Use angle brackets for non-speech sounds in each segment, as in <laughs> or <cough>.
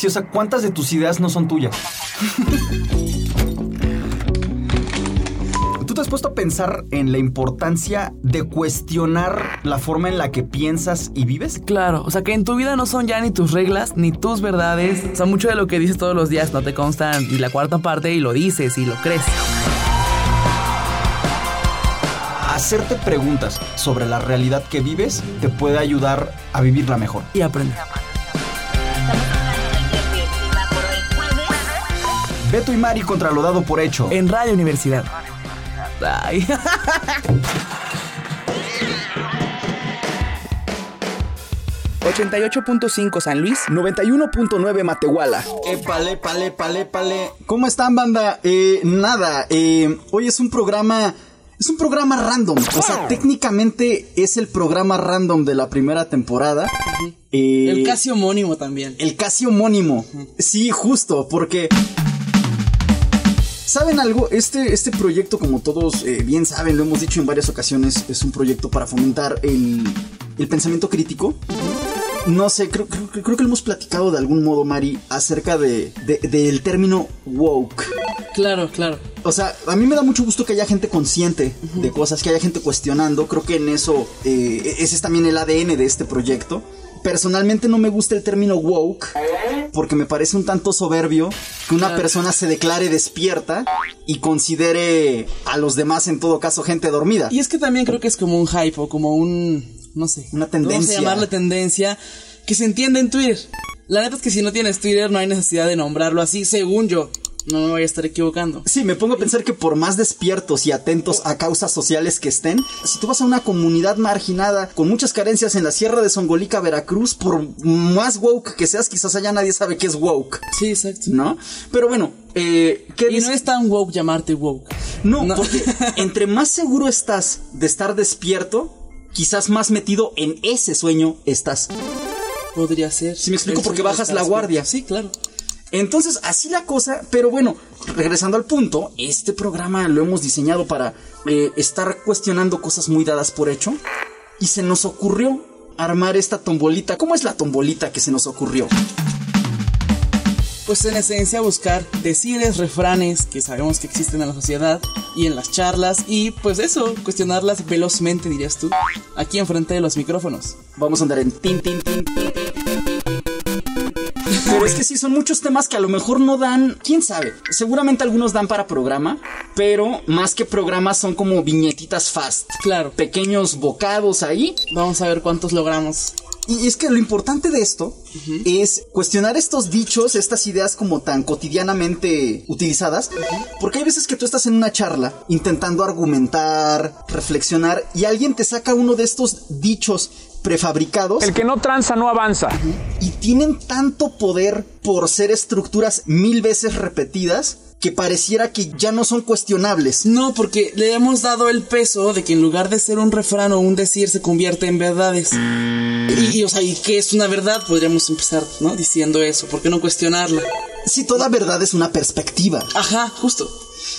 Sí, o sea, ¿cuántas de tus ideas no son tuyas? ¿Tú te has puesto a pensar en la importancia de cuestionar la forma en la que piensas y vives? Claro, o sea que en tu vida no son ya ni tus reglas ni tus verdades. O sea, mucho de lo que dices todos los días no te consta ni la cuarta parte y lo dices y lo crees. Hacerte preguntas sobre la realidad que vives te puede ayudar a vivirla mejor. Y aprender. Beto y Mari contra lo dado por hecho. En Radio Universidad. Ay. <laughs> ...88.5 San Luis... 91.9 Matehuala. Épale, pale, pale, pale. ¿Cómo están, banda? Eh, nada, eh, hoy es un programa... Es un programa random. O sea, técnicamente es el programa random de la primera temporada. Eh, El casi homónimo también. El casi homónimo. Sí, justo, porque... ¿Saben algo? Este, este proyecto, como todos eh, bien saben, lo hemos dicho en varias ocasiones, es un proyecto para fomentar el, el pensamiento crítico. No sé, creo, creo, creo que lo hemos platicado de algún modo, Mari, acerca de, de- del término woke. Claro, claro. O sea, a mí me da mucho gusto que haya gente consciente de cosas, que haya gente cuestionando. Creo que en eso, eh, ese es también el ADN de este proyecto. Personalmente no me gusta el término woke porque me parece un tanto soberbio que una persona se declare despierta y considere a los demás en todo caso gente dormida. Y es que también creo que es como un hype o como un, no sé, Una Vamos tendencia. a llamarle tendencia que se entiende en Twitter. La neta es que si no tienes Twitter no hay necesidad de nombrarlo así, según yo. No me voy a estar equivocando. Sí, me pongo a pensar que por más despiertos y atentos a causas sociales que estén, si tú vas a una comunidad marginada con muchas carencias en la Sierra de Songolica, Veracruz, por más woke que seas, quizás allá nadie sabe qué es woke, Sí, exacto. ¿no? Pero bueno, eh, ¿qué Y no es tan woke llamarte woke. No, No. porque <laughs> entre más seguro estás de estar despierto, quizás más metido en ese sueño estás. Podría ser. Sí me explico El por qué sueño bajas la guardia. Sí, claro. Entonces, así la cosa, pero bueno, regresando al punto, este programa lo hemos diseñado para eh, estar cuestionando cosas muy dadas por hecho y se nos ocurrió armar esta tombolita. ¿Cómo es la tombolita que se nos ocurrió? Pues en esencia buscar decires, refranes que sabemos que existen en la sociedad y en las charlas y pues eso, cuestionarlas velozmente dirías tú, aquí enfrente de los micrófonos. Vamos a andar en tin, tin, tin, tin, tin. Pero es que sí, son muchos temas que a lo mejor no dan, quién sabe. Seguramente algunos dan para programa, pero más que programas son como viñetitas fast. Claro, Pequeños bocados ahí vamos a ver cuántos logramos. Y es que lo importante de esto es cuestionar estos dichos, estas ideas como tan cotidianamente utilizadas, porque hay veces que tú estás en una charla intentando argumentar, reflexionar, y alguien te saca uno de estos dichos prefabricados El que no tranza no avanza. y tienen tanto poder por ser estructuras mil veces repetidas que pareciera que ya no son cuestionables. No, porque le hemos dado el peso de que en lugar de ser un refrán o un decir se convierte en verdades. Y, y, o sea, ¿y qué es una verdad? Podríamos empezar, ¿no? Diciendo eso, ¿por qué no cuestionarla? Si toda verdad es una perspectiva. Ajá, justo.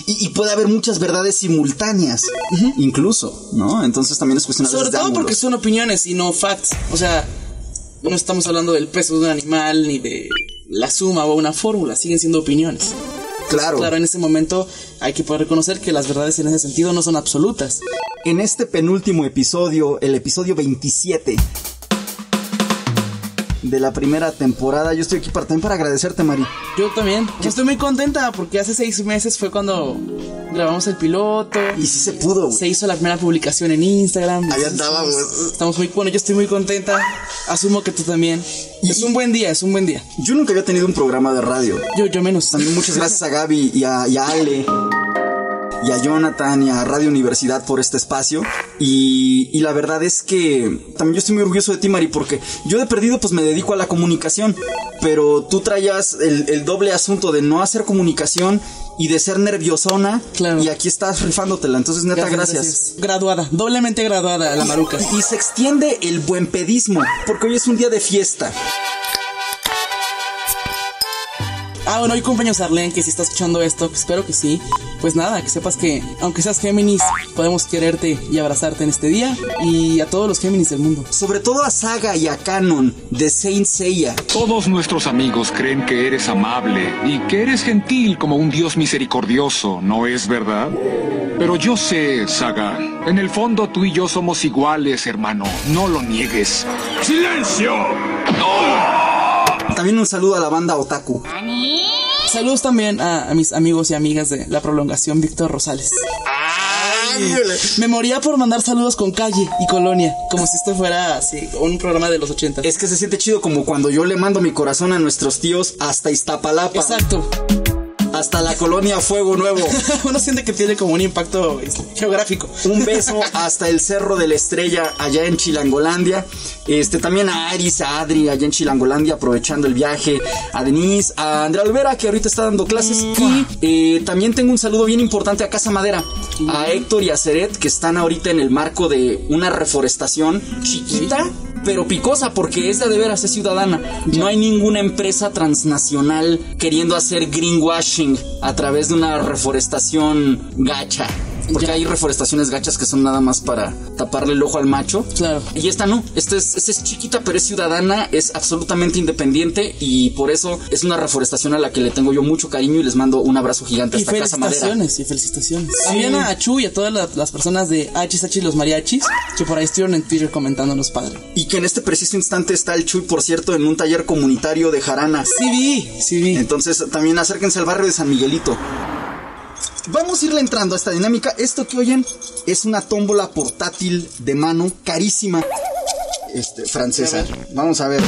Y, y puede haber muchas verdades simultáneas, incluso, ¿no? Entonces también es cuestionable Sobre todo porque son opiniones y no facts. O sea, no estamos hablando del peso de un animal ni de la suma o una fórmula, siguen siendo opiniones. Claro. Claro, en ese momento hay que poder reconocer que las verdades en ese sentido no son absolutas. En este penúltimo episodio, el episodio 27 de la primera temporada, yo estoy aquí para, también para agradecerte, Mari. Yo también. Yo estoy muy contenta porque hace seis meses fue cuando grabamos el piloto. Y sí se pudo. Se hizo la primera publicación en Instagram. Ahí andaba, güey. Estamos muy, bueno, yo estoy muy contenta. Asumo que tú también. Y- es un buen día, es un buen día. Yo nunca había tenido un programa de radio. Yo, yo menos. También muchas gracias a Gaby y a, y a Ale. Y a Jonathan y a Radio Universidad por este espacio. Y, y la verdad es que también yo estoy muy orgulloso de ti, Mari, porque yo de perdido pues me dedico a la comunicación. Pero tú traías el, el doble asunto de no hacer comunicación y de ser nerviosona. Claro. Y aquí estás rifándotela. Entonces, neta, gracias. Graduada, doblemente graduada la maruca. Y se extiende el buen pedismo, porque hoy es un día de fiesta. Ah, bueno, hoy cumpleaños Arlen, que si está escuchando esto, que espero que sí. Pues nada, que sepas que, aunque seas Géminis, podemos quererte y abrazarte en este día. Y a todos los Géminis del mundo. Sobre todo a Saga y a Canon de Saint Seiya. Todos nuestros amigos creen que eres amable y que eres gentil como un dios misericordioso, ¿no es verdad? Pero yo sé, Saga, en el fondo tú y yo somos iguales, hermano. No lo niegues. ¡Silencio! También un saludo a la banda Otaku. Saludos también a, a mis amigos y amigas de la prolongación Víctor Rosales. Me moría por mandar saludos con calle y colonia, como si esto fuera así, un programa de los 80. Es que se siente chido como cuando yo le mando mi corazón a nuestros tíos hasta Iztapalapa. Exacto. Hasta la colonia Fuego Nuevo. <laughs> Uno siente que tiene como un impacto geográfico. Un beso hasta el Cerro de la Estrella allá en Chilangolandia. Este también a Aris, a Adri allá en Chilangolandia aprovechando el viaje. A Denise, a Andrea Olvera que ahorita está dando clases. Y eh, también tengo un saludo bien importante a Casa Madera. A Héctor y a Seret que están ahorita en el marco de una reforestación chiquita pero picosa porque esta de veras es ciudadana. No hay ninguna empresa transnacional queriendo hacer greenwashing a través de una reforestación gacha. Porque Ya. hay reforestaciones gachas que son nada más para taparle el ojo al macho. Claro. Y esta no, esta es, esta es chiquita pero es ciudadana, es absolutamente independiente y por eso es una reforestación a la que le tengo yo mucho cariño y les mando un abrazo gigante Y hasta Casa Madera. felicitaciones, y felicitaciones. También a Chu y a todas la- las personas de HSH y los mariachis que por ahí estuvieron en Twitter comentándonos padre. Y que en este preciso instante está el Chuy, por cierto, en un taller comunitario de jarana. Sí vi, sí vi. Entonces también acérquense al barrio de San Miguelito. Vamos a irle entrando a esta dinámica. Esto que oyen es una tómbola portátil de mano carísima. Este, francesa. Vamos a ver.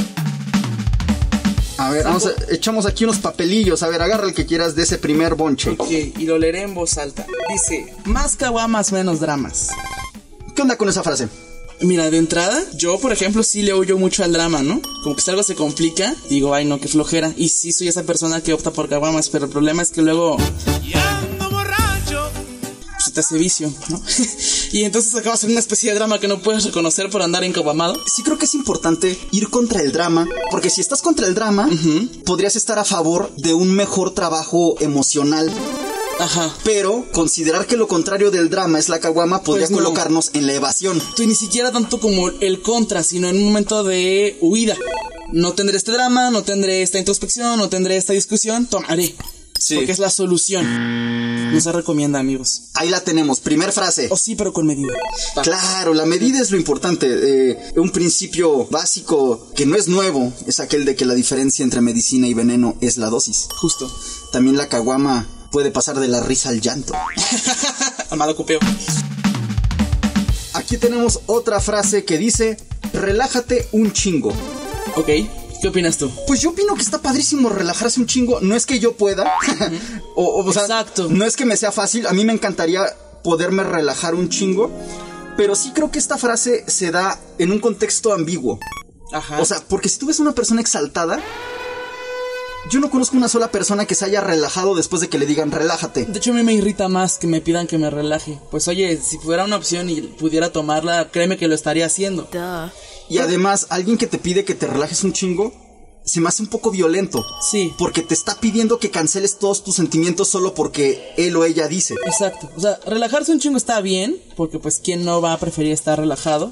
A ver, vamos a- echamos aquí unos papelillos. A ver, agarra el que quieras de ese primer bonche. Ok, y lo leeré en voz alta. Dice, más caguamas, menos dramas. ¿Qué onda con esa frase? Mira, de entrada, yo, por ejemplo, sí le huyo mucho al drama, ¿no? Como que si algo se complica, digo, ay, no, qué flojera. Y sí soy esa persona que opta por caguamas, pero el problema es que luego te hace vicio, ¿no? <laughs> y entonces acabas en una especie de drama que no puedes reconocer por andar encaguamado. Sí creo que es importante ir contra el drama, porque si estás contra el drama, podrías estar a favor de un mejor trabajo emocional. Ajá. Pero considerar que lo contrario del drama es la caguama podría Pues no. colocarnos en la evasión. Tú ni siquiera tanto como el contra, sino en un momento de huida. No tendré este drama, no tendré esta introspección, no tendré esta discusión, tomaré. Sí. Porque es la solución. No se recomienda, amigos. Ahí la tenemos, primer frase. O sí, pero con medida. Claro, la medida es lo importante. eh, un principio básico que no es nuevo es aquel de que la diferencia entre medicina y veneno es la dosis. Justo. También la caguama puede pasar de la risa al llanto. <laughs> Amado cupeo. Aquí tenemos otra frase que dice, relájate un chingo. Ok. ¿Qué opinas tú? Pues yo opino que está padrísimo relajarse un chingo. No es que yo pueda. <laughs> o, o- o sea, Exacto. No es que me sea fácil. A mí me encantaría poderme relajar un chingo. Pero sí creo que esta frase se da en un contexto ambiguo. Ajá. O sea, porque si tú ves a una persona exaltada, yo no conozco una sola persona que se haya relajado después de que le digan relájate. De hecho, a mí me irrita más que me pidan que me relaje. Pues oye, si fuera una opción y pudiera tomarla, créeme que lo estaría haciendo. Y además, alguien que te pide que te relajes un chingo, se me hace un poco violento. Sí. Porque te está pidiendo que canceles todos tus sentimientos solo porque él o ella dice. Exacto. O sea, relajarse un chingo está bien, porque pues quién no va a preferir estar relajado.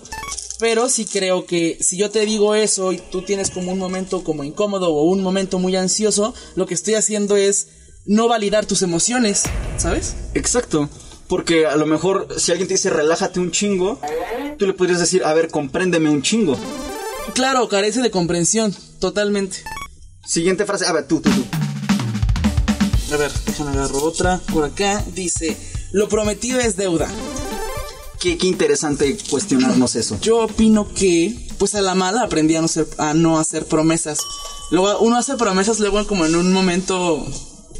Pero sí creo que si yo te digo eso y tú tienes como un momento como incómodo o un momento muy ansioso, lo que estoy haciendo es no validar tus emociones, ¿sabes? Exacto. Porque a lo mejor si alguien te dice relájate un chingo, tú le podrías decir, a ver, compréndeme un chingo. Claro, carece de comprensión, totalmente. Siguiente frase, a ver, tú, tú, tú. A ver, déjame agarrar otra. Por acá dice, lo prometido es deuda. Qué, qué interesante cuestionarnos eso. Yo opino que, pues a la mala aprendí a no, ser, a no hacer promesas. Luego uno hace promesas luego como en un momento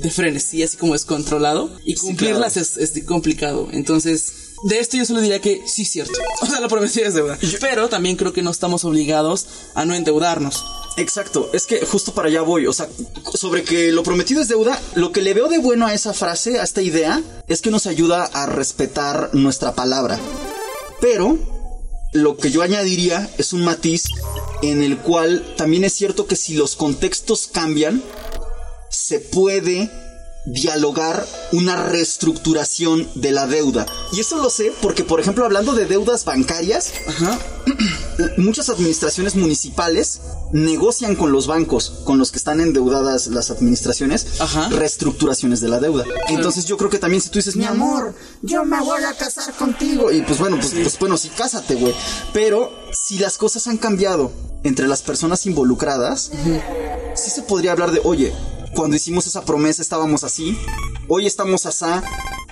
de frenesí, así como descontrolado. Y Sí, cumplirlas claro. es, es complicado. Entonces, de esto yo solo diría que sí, cierto. <laughs> O sea, la promesa es deuda. Pero también creo que no estamos obligados a no endeudarnos. Exacto, es que justo para allá voy, o sea, sobre que lo prometido es deuda, lo que le veo de bueno a esa frase, a esta idea, es que nos ayuda a respetar nuestra palabra. Pero lo que yo añadiría es un matiz en el cual también es cierto que si los contextos cambian, se puede dialogar una reestructuración de la deuda. Y eso lo sé porque, por ejemplo, hablando de deudas bancarias, Ajá. <clears throat> muchas administraciones municipales negocian con los bancos, con los que están endeudadas las administraciones, Ajá. reestructuraciones de la deuda. Entonces yo creo que también si tú dices, mi amor, yo me voy a casar contigo. Y pues bueno, pues, pues bueno, sí, cásate, güey. Pero si las cosas han cambiado entre las personas involucradas, sí se podría hablar de, oye, cuando hicimos esa promesa estábamos así, hoy estamos asá,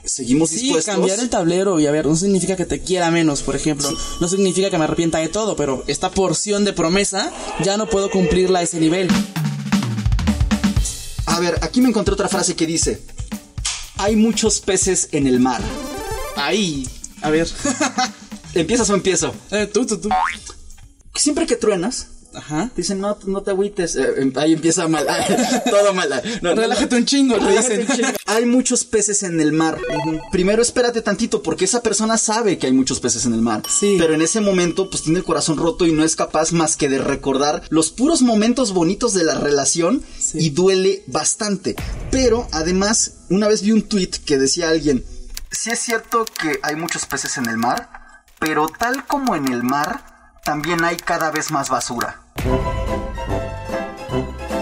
seguimos Sí, dispuestos. cambiar el tablero y a ver, no significa que te quiera menos, por ejemplo. No significa que me arrepienta de todo, pero esta porción de promesa ya no puedo cumplirla a ese nivel. A ver, aquí me encontré otra frase que dice, hay muchos peces en el mar. Ahí, a ver. <laughs> ¿Empiezas o empiezo? Eh, tú, tú, tú. Siempre que truenas, Ajá. dicen, no, no te agüites. Eh, em- ahí empieza mal. <laughs> Todo mal. No, Relájate un chingo, te dicen. chingo. Hay muchos peces en el mar. Primero espérate tantito porque esa persona sabe que hay muchos peces en el mar. Sí. Pero en ese momento pues tiene el corazón roto y no es capaz más que de recordar los puros momentos bonitos de la relación Sí. y duele bastante. Pero además una vez vi un tweet que decía alguien, sí es cierto que hay muchos peces en el mar, pero tal como en el mar también hay cada vez más basura.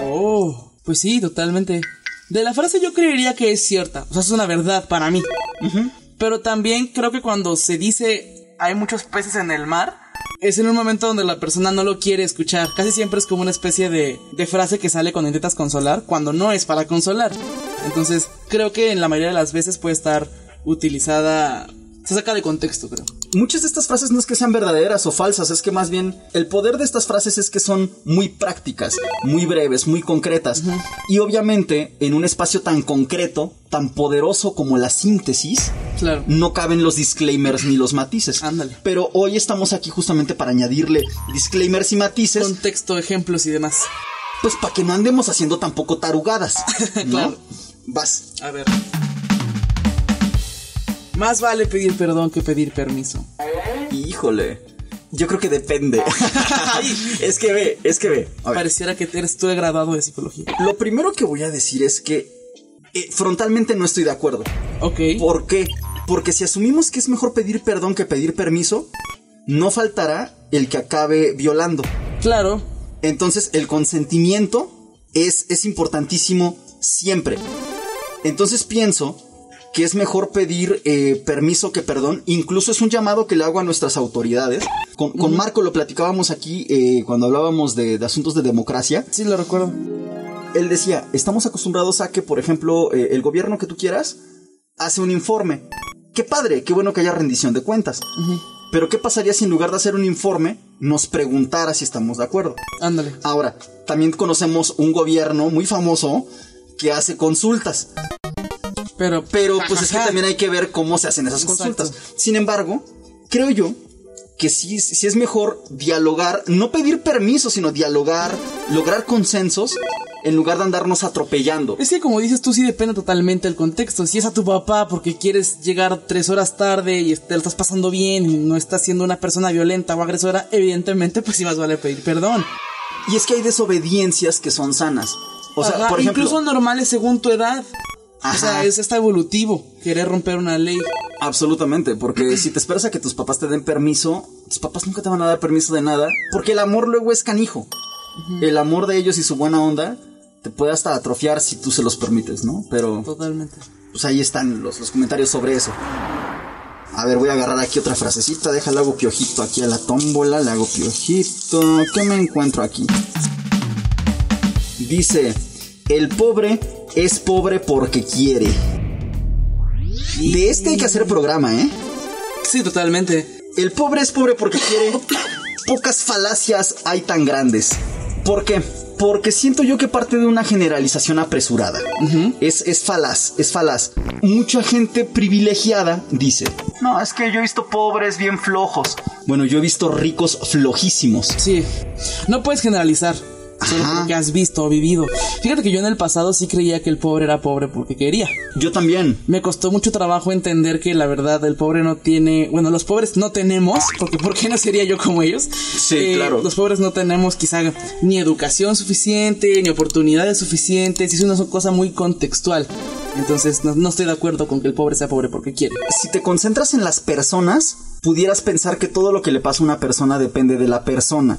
Oh, pues sí, totalmente. De la frase yo creería que es cierta, o sea, es una verdad para mí. Pero también creo que cuando se dice hay muchos peces en el mar, es en un momento donde la persona no lo quiere escuchar. Casi siempre es como una especie de, de frase que sale cuando intentas consolar, cuando no es para consolar. Entonces, creo que en la mayoría de las veces puede estar utilizada... Se saca de contexto, creo. Muchas de estas frases no es que sean verdaderas o falsas, es que más bien el poder de estas frases es que son muy prácticas, muy breves, muy concretas. Y obviamente en un espacio tan concreto, tan poderoso como la síntesis, Claro. no caben los disclaimers ni los matices. Ándale. Pero hoy estamos aquí justamente para añadirle disclaimers y matices, Contexto, ejemplos y demás. pues para que no andemos haciendo tampoco tarugadas. <laughs> ¿no? Claro. Vas. A ver. Más vale pedir perdón que pedir permiso. Híjole. Yo creo que depende. <laughs> es que ve, es que ve. Pareciera que eres tú graduado de psicología. Lo primero que voy a decir es que eh, frontalmente no estoy de acuerdo. Ok. ¿Por qué? Porque si asumimos que es mejor pedir perdón que pedir permiso, no faltará el que acabe violando. Claro. Entonces el consentimiento es, es importantísimo siempre. Entonces pienso que es mejor pedir eh, permiso que perdón. Incluso es un llamado que le hago a nuestras autoridades. Con, con Marco lo platicábamos aquí eh, cuando hablábamos de- de asuntos de democracia. Sí, lo recuerdo. él decía, estamos acostumbrados a que, por ejemplo, eh, el gobierno que tú quieras hace un informe. Qué padre, qué bueno que haya rendición de cuentas. Pero ¿qué pasaría si en lugar de hacer un informe nos preguntara si estamos de acuerdo? Ándale. Ahora, también conocemos un gobierno muy famoso que hace consultas. Pero, Pero pues es que también hay que ver cómo se hacen esas Exacto. consultas. Sin embargo, creo yo que sí, sí es mejor dialogar, no pedir permiso, sino dialogar, lograr consensos en lugar de andarnos atropellando. Es que como dices tú, sí depende totalmente del contexto. Si es a tu papá porque quieres llegar tres horas tarde y te lo estás pasando bien y no estás siendo una persona violenta o agresora, evidentemente, pues sí más vale pedir perdón. Y es que hay desobediencias que son sanas. O sea, Ajá, por ejemplo, incluso normales según tu edad. O sea, es hasta evolutivo querer romper una ley. absolutamente, porque <clears throat> si te esperas a que tus papás te den permiso, tus papás nunca te van a dar permiso de nada, porque el amor luego es canijo. El amor de ellos y su buena onda te puede hasta atrofiar si tú se los permites, ¿no? Pero Totalmente. pues ahí están los, los comentarios sobre eso. A ver, voy a agarrar aquí otra frasecita. Déjale, hago piojito aquí a la tómbola. Le hago piojito. ¿Qué me encuentro aquí? Dice: El pobre es pobre porque quiere. De este hay que hacer programa, ¿eh? Sí, totalmente. El pobre es pobre porque quiere. Pocas falacias hay tan grandes. ¿Por qué? Porque siento yo que parte de una generalización apresurada. es, es falaz, es falaz. Mucha gente privilegiada dice: No, es que yo he visto pobres bien flojos. Bueno, yo he visto ricos flojísimos. Sí. No puedes generalizar. Solo que has visto o vivido. Fíjate que yo en el pasado sí creía que el pobre era pobre porque quería. Yo también. Me costó mucho trabajo entender que la verdad el pobre no tiene, bueno, los pobres no tenemos, porque ¿por qué no sería yo como ellos? Sí, claro. Los pobres no tenemos quizá ni educación suficiente, ni oportunidades suficientes, y es una cosa muy contextual. Entonces no, no estoy de acuerdo con que el pobre sea pobre porque quiere. Si te concentras en las personas, pudieras pensar que todo lo que le pasa a una persona depende de la persona.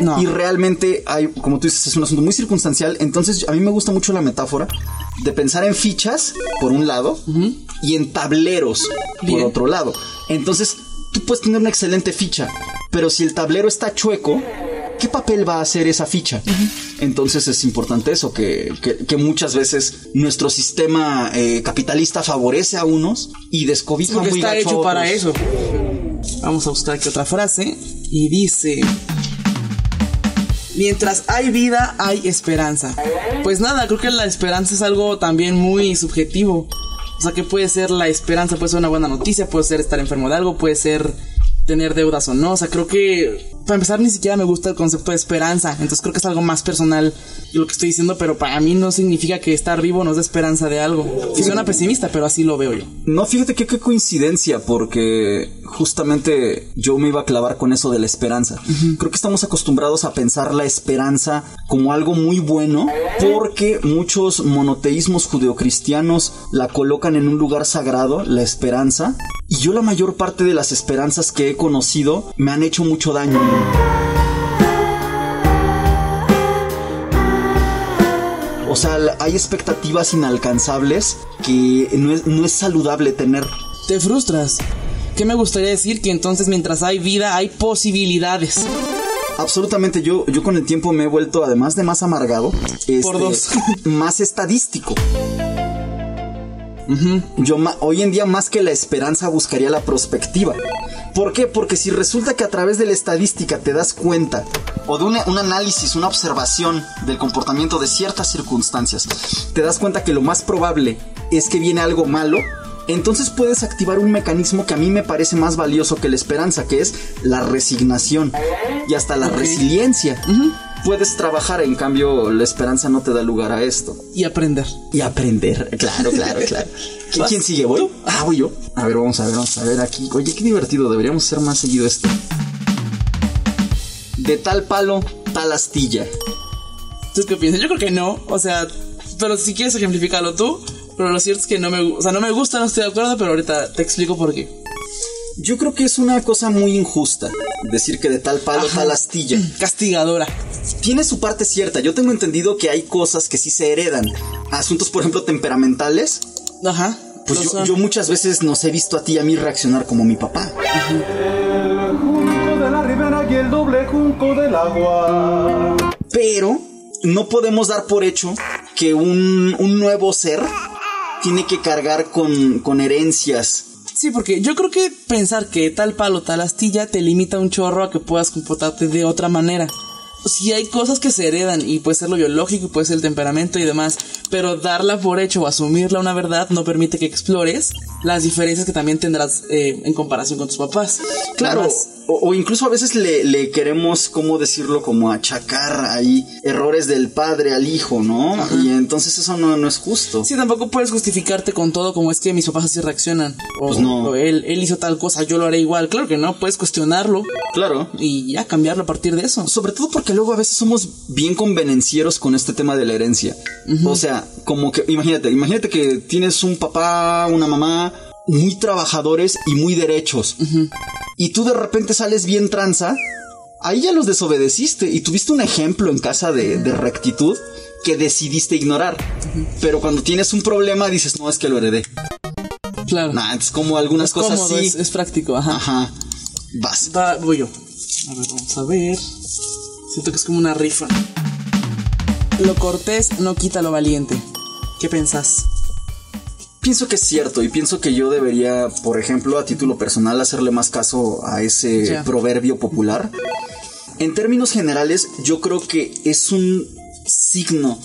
No. Y realmente hay, como tú dices, es un asunto muy circunstancial. Entonces, a mí me gusta mucho la metáfora de pensar en fichas, por un lado, y en tableros, Bien. por otro lado. Entonces, tú puedes tener una excelente ficha, pero si el tablero está chueco, ¿qué papel va a hacer esa ficha? Entonces es importante eso, que, que- que muchas veces nuestro sistema eh, capitalista favorece a unos y descobija Porque muy está hecho para otros. eso. Vamos a buscar aquí otra frase. Y dice... Mientras hay vida, hay esperanza. Pues nada, creo que la esperanza es algo también muy subjetivo. O sea, que puede ser la esperanza, puede ser una buena noticia, puede ser estar enfermo de algo, puede ser tener deudas o no. O sea, creo que para empezar ni siquiera me gusta el concepto de esperanza. Entonces creo que es algo más personal lo que estoy diciendo, pero para mí no significa que estar vivo nos dé esperanza de algo. Y suena pesimista, pero así lo veo yo. No, fíjate que qué coincidencia, porque justamente yo me iba a clavar con eso de la esperanza. Creo que estamos acostumbrados a pensar la esperanza como algo muy bueno, porque muchos monoteísmos judeocristianos la colocan en un lugar sagrado, la esperanza, y yo la mayor parte de las esperanzas que he conocido me han hecho mucho daño. O sea, hay expectativas inalcanzables que no es, no es saludable tener. Te frustras. ¿Qué me gustaría decir? Que entonces mientras hay vida hay posibilidades. Absolutamente, yo, yo con el tiempo me he vuelto, además de más amargado, este, Por dos. <laughs> más estadístico. Yo hoy en día más que la esperanza buscaría la prospectiva. ¿Por qué? Porque si resulta que a través de la estadística te das cuenta o de un análisis, una observación del comportamiento de ciertas circunstancias, te das cuenta que lo más probable es que viene algo malo, entonces puedes activar un mecanismo que a mí me parece más valioso que la esperanza, que es la resignación y hasta la resiliencia. Puedes trabajar, en cambio la esperanza no te da lugar a esto. Y aprender. Y aprender. Claro, claro, claro. ¿Qui- <laughs> ¿Quién sigue? ¿Voy? Ah, voy yo. A ver, vamos a ver, vamos a ver aquí. Oye, qué divertido. Deberíamos hacer más seguido esto. De tal palo, tal astilla. ¿Tú qué piensas? Yo creo que no. O sea, pero si quieres ejemplificarlo tú. Pero lo cierto es que no me, o sea, no me gusta, no estoy de acuerdo, pero ahorita te explico por qué. Yo creo que es una cosa muy injusta decir que de tal palo, Ajá. tal astilla. <clears throat> Castigadora. Tiene su parte cierta. Yo tengo entendido que hay cosas que sí se heredan. Asuntos, por ejemplo, temperamentales. Ajá. Pues yo muchas veces nos he visto a ti y a mí reaccionar como mi papá. El junco de la ribera y el doble junco del agua. Pero no podemos dar por hecho que un, un nuevo ser tiene que cargar con, con herencias. Sí, porque yo creo que pensar que tal palo, tal astilla te limita un chorro a que puedas comportarte de otra manera. Si hay cosas que se heredan y puede ser lo biológico, y puede ser el temperamento y demás, pero darla por hecho o asumirla una verdad no permite que explores las diferencias que también tendrás eh, en comparación con tus papás. Claro, o, o incluso a veces le, le queremos, ¿cómo decirlo? Como achacar ahí errores del padre al hijo, ¿no? Y entonces eso no, no es justo. Sí, tampoco puedes justificarte con todo como es que mis papás así reaccionan. O, Pues no. o él, él hizo tal cosa, yo lo haré igual. Claro que no, puedes cuestionarlo Claro. y ya cambiarlo a partir de eso. Sobre todo porque luego a veces somos bien convenencieros con este tema de la herencia. O sea, como que, imagínate, imagínate que tienes un papá, una mamá muy trabajadores y muy derechos. Y tú de repente sales bien tranza. Ahí ya los desobedeciste y tuviste un ejemplo en casa de, de rectitud que decidiste ignorar. Pero cuando tienes un problema dices, no, es que lo heredé. Claro. Nah, es como algunas es cosas cómodo, así. es, es práctico, ajá. Ajá. Vas. Va, voy yo. A ver, vamos a ver. Siento que es como una rifa. Lo cortés no quita lo valiente. ¿Qué pensás? Pienso que es cierto y pienso que yo debería, por ejemplo, a título personal, hacerle más caso a ese proverbio popular. En términos generales, yo creo que es un signo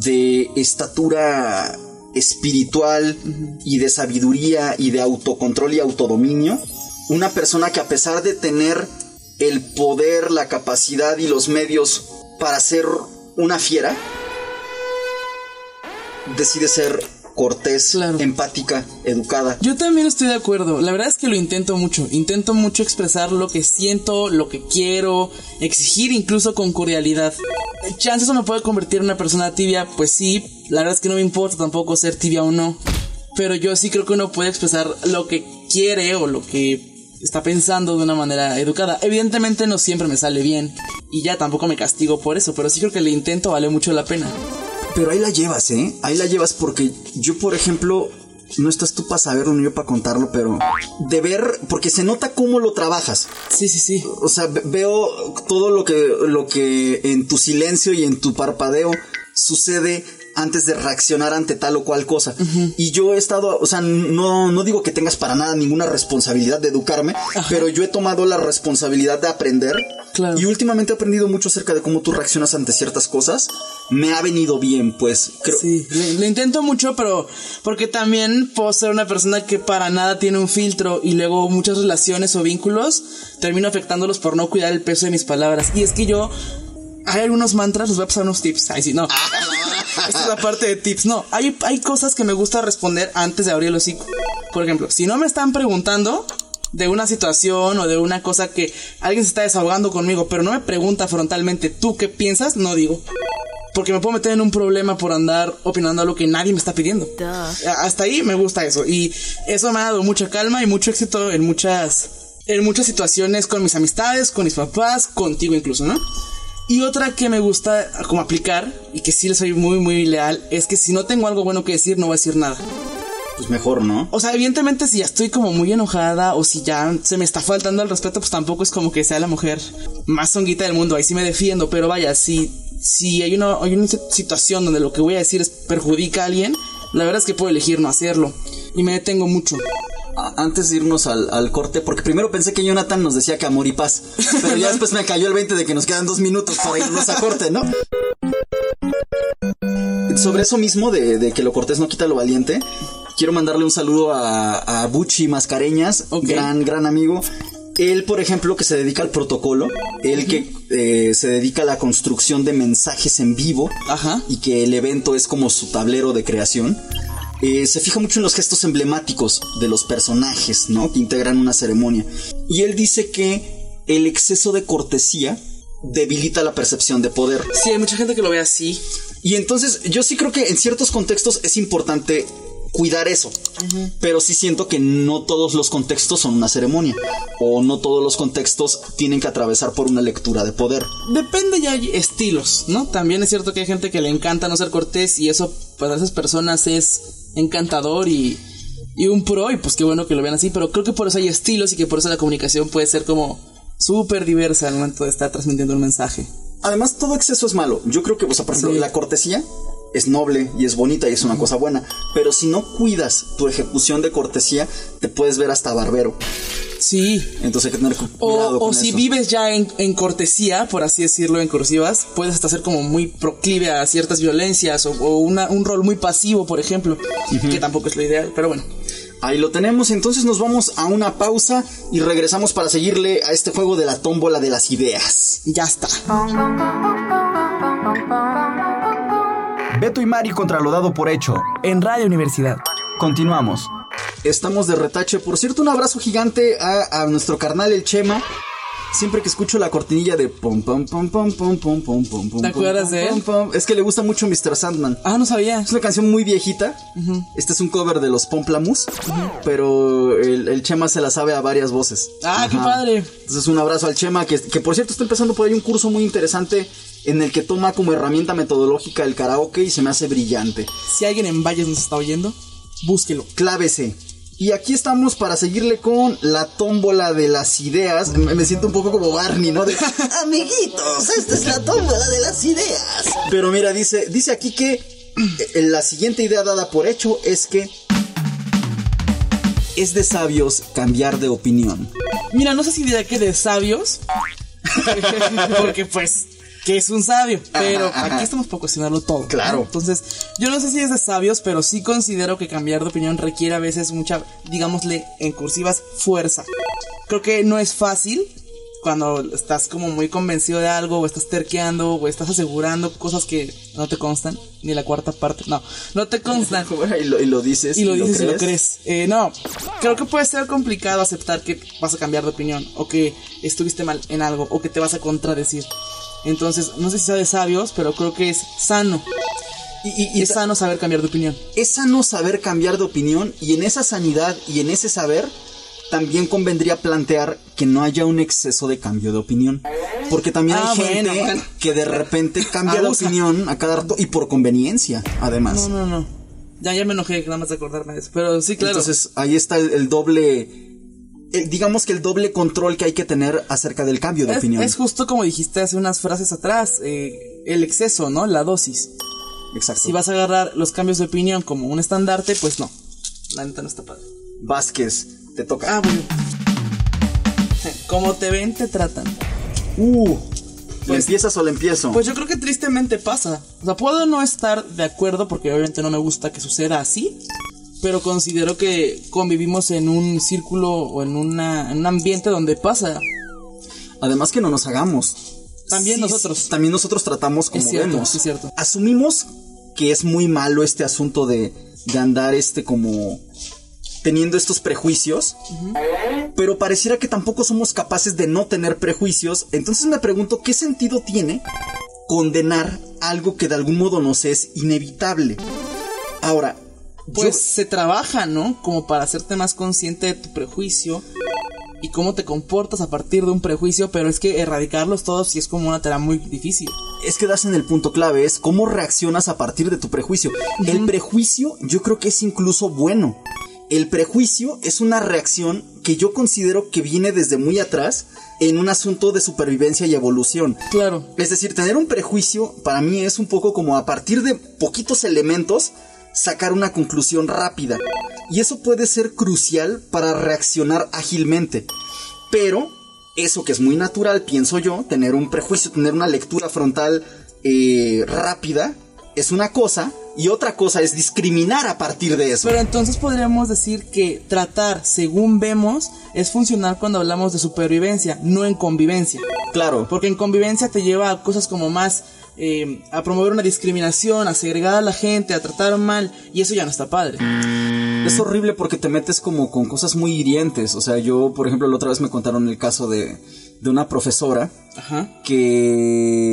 de estatura espiritual y de sabiduría y de autocontrol y autodominio. Una persona que a pesar de tener el poder, la capacidad y los medios para ser una fiera, decide ser cortés, Claro. empática, educada. Yo también estoy de acuerdo. La verdad es que lo intento mucho. Intento mucho expresar lo que siento, lo que quiero, exigir incluso con cordialidad. Chance eso me puede convertir en una persona tibia, pues sí. La verdad es que no me importa tampoco ser tibia o no. Pero yo sí creo que uno puede expresar lo que quiere o lo que está pensando de una manera educada. Evidentemente no siempre me sale bien. Y ya tampoco me castigo por eso, pero sí creo que el intento vale mucho la pena. Pero ahí la llevas, ¿eh? Ahí la llevas porque yo, por ejemplo, no estás tú para saberlo ni yo para contarlo, pero de ver, porque se nota cómo lo trabajas. Sí, sí, sí. O sea, ve- veo todo lo que, lo que en tu silencio y en tu parpadeo sucede antes de reaccionar ante tal o cual cosa. Y yo he estado, o sea, no, no digo que tengas para nada ninguna responsabilidad de educarme, pero yo he tomado la responsabilidad de aprender. Claro. Y últimamente he aprendido mucho acerca de cómo tú reaccionas ante ciertas cosas. Me ha venido bien, pues. Creo, Sí, lo intento mucho, pero porque también puedo ser una persona que para nada tiene un filtro y luego muchas relaciones o vínculos termino afectándolos por no cuidar el peso de mis palabras. Y es que yo, hay algunos mantras, les voy a pasar unos tips. Ay, sí, no. <laughs> Esta es la parte de tips. No, hay, hay cosas que me gusta responder antes de abrir el hocico. Por ejemplo, si no me están preguntando de una situación o de una cosa que alguien se está desahogando conmigo, pero no me pregunta frontalmente, ¿tú qué piensas? No digo. Porque me puedo meter en un problema por andar opinando algo que nadie me está pidiendo. A- Hasta ahí me gusta eso. Y eso me ha dado mucha calma y mucho éxito en muchas, en muchas situaciones con mis amistades, con mis papás, contigo incluso, ¿no? Y otra que me gusta como aplicar y que sí le soy muy, muy leal es que si no tengo algo bueno que decir, no voy a decir nada. pues mejor, ¿no? O sea, evidentemente si ya estoy como muy enojada o si ya se me está faltando el respeto, pues tampoco es como que sea la mujer más zonguita del mundo. Ahí sí me defiendo, pero vaya, si, si hay una, hay una situación donde lo que voy a decir es perjudica a alguien, la verdad es que puedo elegir no hacerlo. Y me detengo mucho. Antes de irnos al, al corte, porque primero pensé que Jonathan nos decía que amor y paz, pero ya después me cayó el 20 de que nos quedan dos minutos para irnos a corte, ¿no? Sobre eso mismo, de, de que lo cortés no quita lo valiente, quiero mandarle un saludo a, a Buchi Mascareñas, gran, gran amigo. Él, por ejemplo, que se dedica al protocolo, él que eh, se dedica a la construcción de mensajes en vivo, Ajá. y que el evento es como su tablero de creación, eh, se fija mucho en los gestos emblemáticos de los personajes, ¿no? Que integran una ceremonia. Y él dice que el exceso de cortesía debilita la percepción de poder. Sí, hay mucha gente que lo ve así. Y entonces yo sí creo que en ciertos contextos es importante cuidar eso. Pero sí siento que no todos los contextos son una ceremonia. O no todos los contextos tienen que atravesar por una lectura de poder. Depende ya hay estilos, ¿no? También es cierto que hay gente que le encanta no ser cortés y eso para esas personas es encantador y, y un pro y pues qué bueno que lo vean así, pero creo que por eso hay estilos y que por eso la comunicación puede ser como súper diversa al momento de estar transmitiendo un mensaje. Además, todo exceso es malo. Yo creo que, o sea, por ejemplo, Sí. la cortesía es noble y es bonita y es una cosa buena. Pero si no cuidas tu ejecución de cortesía, te puedes ver hasta barbero. Sí. Entonces hay que tener O, cuidado o con si eso. vives ya en, en cortesía, por así decirlo, en cursivas, puedes hasta ser como muy proclive a ciertas violencias o, o una- un rol muy pasivo, por ejemplo, que tampoco es lo ideal, pero bueno. Ahí lo tenemos. Entonces nos vamos a una pausa y regresamos para seguirle a este juego de la tómbola de las ideas. Ya está. Beto y Mari contra lo dado por hecho. En Radio Universidad. Continuamos. Estamos de retache. Por cierto, un abrazo gigante a, a nuestro carnal el Chema. Siempre que escucho la cortinilla de pom pom pom pom pom pom pom pom pom ¿Te acuerdas de él? Es que le gusta mucho Mr. Sandman. Ah, no sabía. Es una canción muy viejita. Este es un cover de los Pomplamoose. Pero el, el Chema se la sabe a varias voces. Ah, qué padre. Entonces un abrazo al Chema, que, que por cierto está empezando por ahí un curso muy interesante en el que toma como herramienta metodológica el karaoke y se me hace brillante. Si alguien en Valles nos está oyendo, búsquelo. Clávese. Y aquí estamos para seguirle con la tómbola de las ideas. Me me siento un poco como Barney, ¿no? De, <laughs> amiguitos, esta es la tómbola de las ideas. Pero mira, dice, dice aquí que eh, la siguiente idea dada por hecho es que es de sabios cambiar de opinión. Mira, no sé si diré que de sabios. <laughs> porque pues, que es un sabio. Pero Ajá, ajá. aquí estamos para cuestionarlo todo. ¿no? Claro. Entonces, yo no sé si es de sabios, pero sí considero que cambiar de opinión requiere a veces mucha, digámosle, en cursivas, fuerza. Creo que no es fácil. cuando estás como muy convencido de algo, o estás terqueando, o estás asegurando cosas que no te constan, ni la cuarta parte, no, no te constan. <laughs> y, lo, y lo dices. y lo dices y lo crees. Eh, no, creo que puede ser complicado aceptar que vas a cambiar de opinión, o que estuviste mal en algo, o que te vas a contradecir. Entonces, no sé si sea de sabios, pero creo que es sano. Y, y- y es sano saber cambiar de opinión. es sano saber cambiar de opinión y en esa sanidad y en ese saber también convendría plantear que no haya un exceso de cambio de opinión. Porque también Ah, hay gente bueno, bueno. que de repente cambia de opinión a cada rato y por conveniencia, además. No, no, no. Ya, ya me enojé nada más de acordarme de eso. Pero sí, claro. Entonces ahí está el, el doble, digamos que el doble control que hay que tener acerca del cambio de es, opinión. es justo como dijiste hace unas frases atrás. eh, el exceso, ¿no? La dosis. Exacto. Si vas a agarrar los cambios de opinión como un estandarte, pues no. La neta no está padre. Vázquez, te toca. Ah, bueno. Como te ven, te tratan. Uh, ¿le Pues- empiezas o le empiezo? Pues yo creo que tristemente pasa. O sea, puedo no estar de acuerdo porque obviamente no me gusta que suceda así. Pero considero que convivimos en un círculo o en, una, en un ambiente donde pasa. Además que no nos hagamos. También nosotros. También nosotros tratamos como Es cierto, vemos. es cierto. Asumimos que es muy malo este asunto de, de andar este como teniendo estos prejuicios. Pero pareciera que tampoco somos capaces de no tener prejuicios. Entonces me pregunto qué sentido tiene condenar algo que de algún modo nos es inevitable. Ahora, Pues yo- se trabaja, ¿no? Como para hacerte más consciente de tu prejuicio y cómo te comportas a partir de un prejuicio, pero es que erradicarlos todos sí es como una tarea muy difícil. es que das en el punto clave, es cómo reaccionas a partir de tu prejuicio. El prejuicio yo creo que es incluso bueno. El prejuicio es una reacción que yo considero que viene desde muy atrás en un asunto de supervivencia y evolución. Claro. Es decir, tener un prejuicio para mí es un poco como a partir de poquitos elementos sacar una conclusión rápida. Y eso puede ser crucial para reaccionar ágilmente. Pero eso que es muy natural, pienso yo, tener un prejuicio, tener una lectura frontal eh, rápida, es una cosa. Y otra cosa es discriminar a partir de eso. Pero entonces podríamos decir que tratar según vemos es funcional cuando hablamos de supervivencia, no en convivencia. Claro. Porque en convivencia te lleva a cosas como más eh, a promover una discriminación, a segregar a la gente, a tratar mal, y eso ya no está padre. Es horrible porque te metes como con cosas muy hirientes. O sea, yo, por ejemplo, la otra vez me contaron el caso de, de una profesora Ajá. que...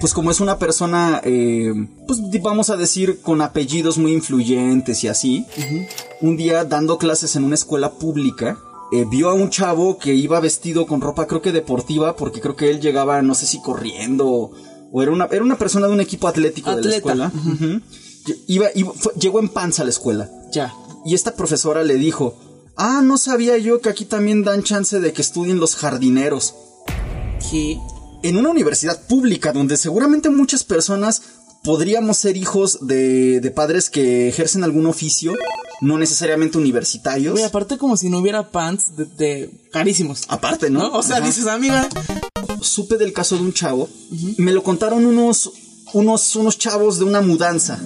Pues como es una persona, eh, pues vamos a decir, con apellidos muy influyentes y así, un día dando clases en una escuela pública, eh, vio a un chavo que iba vestido con ropa creo que deportiva, porque creo que él llegaba, no sé si corriendo, o era una, era una persona de un equipo atlético de la escuela. Ujú. Iba, iba- fue- llegó en panza a la escuela. Ya. Y esta profesora le dijo, ah, no sabía yo que aquí también dan chance de que estudien los jardineros. Que En una universidad pública donde seguramente muchas personas podríamos ser hijos de, de padres que ejercen algún oficio, no necesariamente universitarios. Güey, aparte como si no hubiera pants de, de carísimos. Aparte, ¿no? ¿No? O sea, Ajá. dices, amiga, Supe del caso de un chavo. Me lo contaron unos, unos, unos chavos de una mudanza.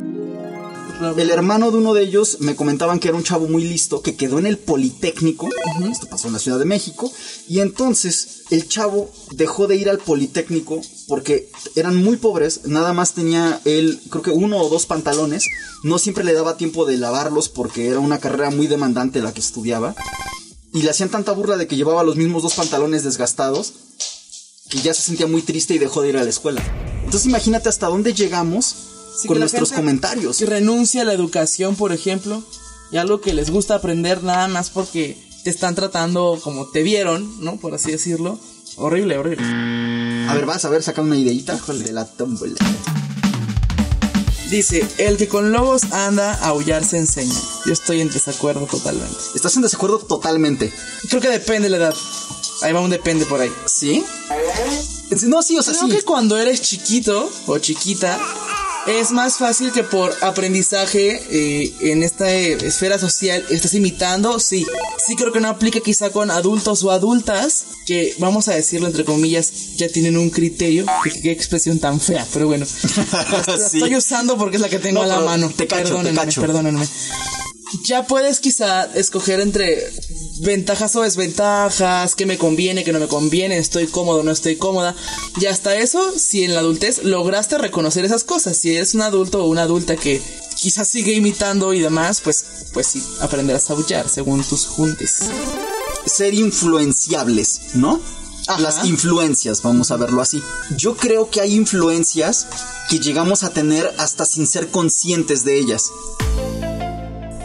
El hermano de uno de ellos me comentaban que era un chavo muy listo que quedó en el Politécnico. Esto pasó en la Ciudad de México. Y entonces el chavo dejó de ir al Politécnico porque eran muy pobres. Nada más tenía él, creo que uno o dos pantalones. No siempre le daba tiempo de lavarlos porque era una carrera muy demandante la que estudiaba. Y le hacían tanta burla de que llevaba los mismos dos pantalones desgastados que ya se sentía muy triste y dejó de ir a la escuela. Entonces imagínate hasta dónde llegamos Sí, con nuestros comentarios. renuncia a la educación, por ejemplo, y algo que les gusta aprender nada más porque te están tratando como te vieron, ¿no? Por así decirlo. Horrible, horrible. A ver, vas a ver, saca una ideita de la tómbola. Dice, el que con lobos anda, a aullar se enseña. Yo estoy en desacuerdo totalmente. Estás en desacuerdo totalmente. Creo que depende de la edad. Ahí va un depende por ahí. ¿Sí? No, sí, o sea, Creo sí. que cuando eres chiquito o chiquita, es más fácil que por aprendizaje eh, en esta eh, esfera social estés imitando, sí. Sí creo que no aplica quizá con adultos o adultas que, vamos a decirlo entre comillas, ya tienen un criterio. Qué, qué expresión tan fea, pero bueno. <laughs> La Sí. estoy usando porque es la que tengo No, a la mano. te cacho, te perdónenme, cacho. perdónenme. Ya puedes quizá escoger entre ventajas o desventajas, qué me conviene, qué no me conviene, estoy cómodo, no estoy cómoda. Y hasta eso, si en la adultez lograste reconocer esas cosas, si eres un adulto o una adulta que quizás sigue imitando y demás, pues, pues sí, aprenderás a aullar según tus juntes. Ser influenciables, ¿no? Ajá. Las influencias, vamos a verlo así. Yo creo que hay influencias que llegamos a tener hasta sin ser conscientes de ellas.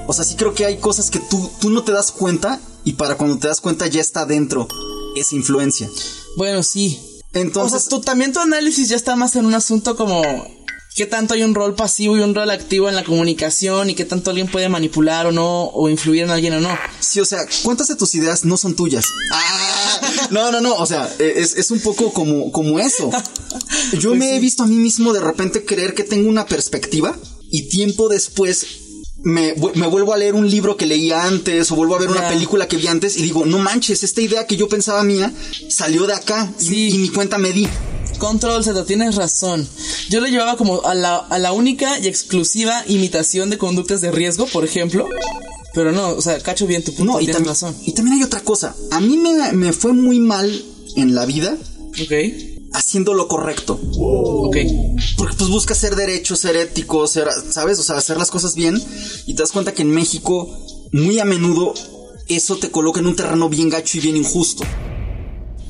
O sea, sí creo que hay cosas que tú, tú no te das cuenta y para cuando te das cuenta ya está dentro esa influencia. Bueno, sí. Entonces, o sea, tú, también tu análisis ya está más en un asunto como qué tanto hay un rol pasivo y un rol activo en la comunicación y qué tanto alguien puede manipular o no, o influir en alguien o no. sí, o sea, ¿cuántas de tus ideas no son tuyas? Ah, no, no, no, o sea, es, es un poco como, como eso. <laughs> Yo Pues me he visto a mí mismo de repente creer que tengo una perspectiva y tiempo después me, me vuelvo a leer un libro que leía antes o vuelvo a ver una película que vi antes y digo, no manches, esta idea que yo pensaba mía salió de acá y, Sí. y ni cuenta me di. Control Z, tienes razón. Yo le llevaba como a la, a la única y exclusiva imitación de conductas de riesgo, por ejemplo. Pero no, o sea, cacho bien tu punto, No, y, tienes razón. y también hay otra cosa. A mí me, me fue muy mal en la vida Ok, haciendo lo correcto. ok. Porque pues buscas ser derecho, ser ético, ser, ¿sabes? O sea, hacer las cosas bien. Y te das cuenta que en México, muy a menudo, eso te coloca en un terreno bien gacho y bien injusto.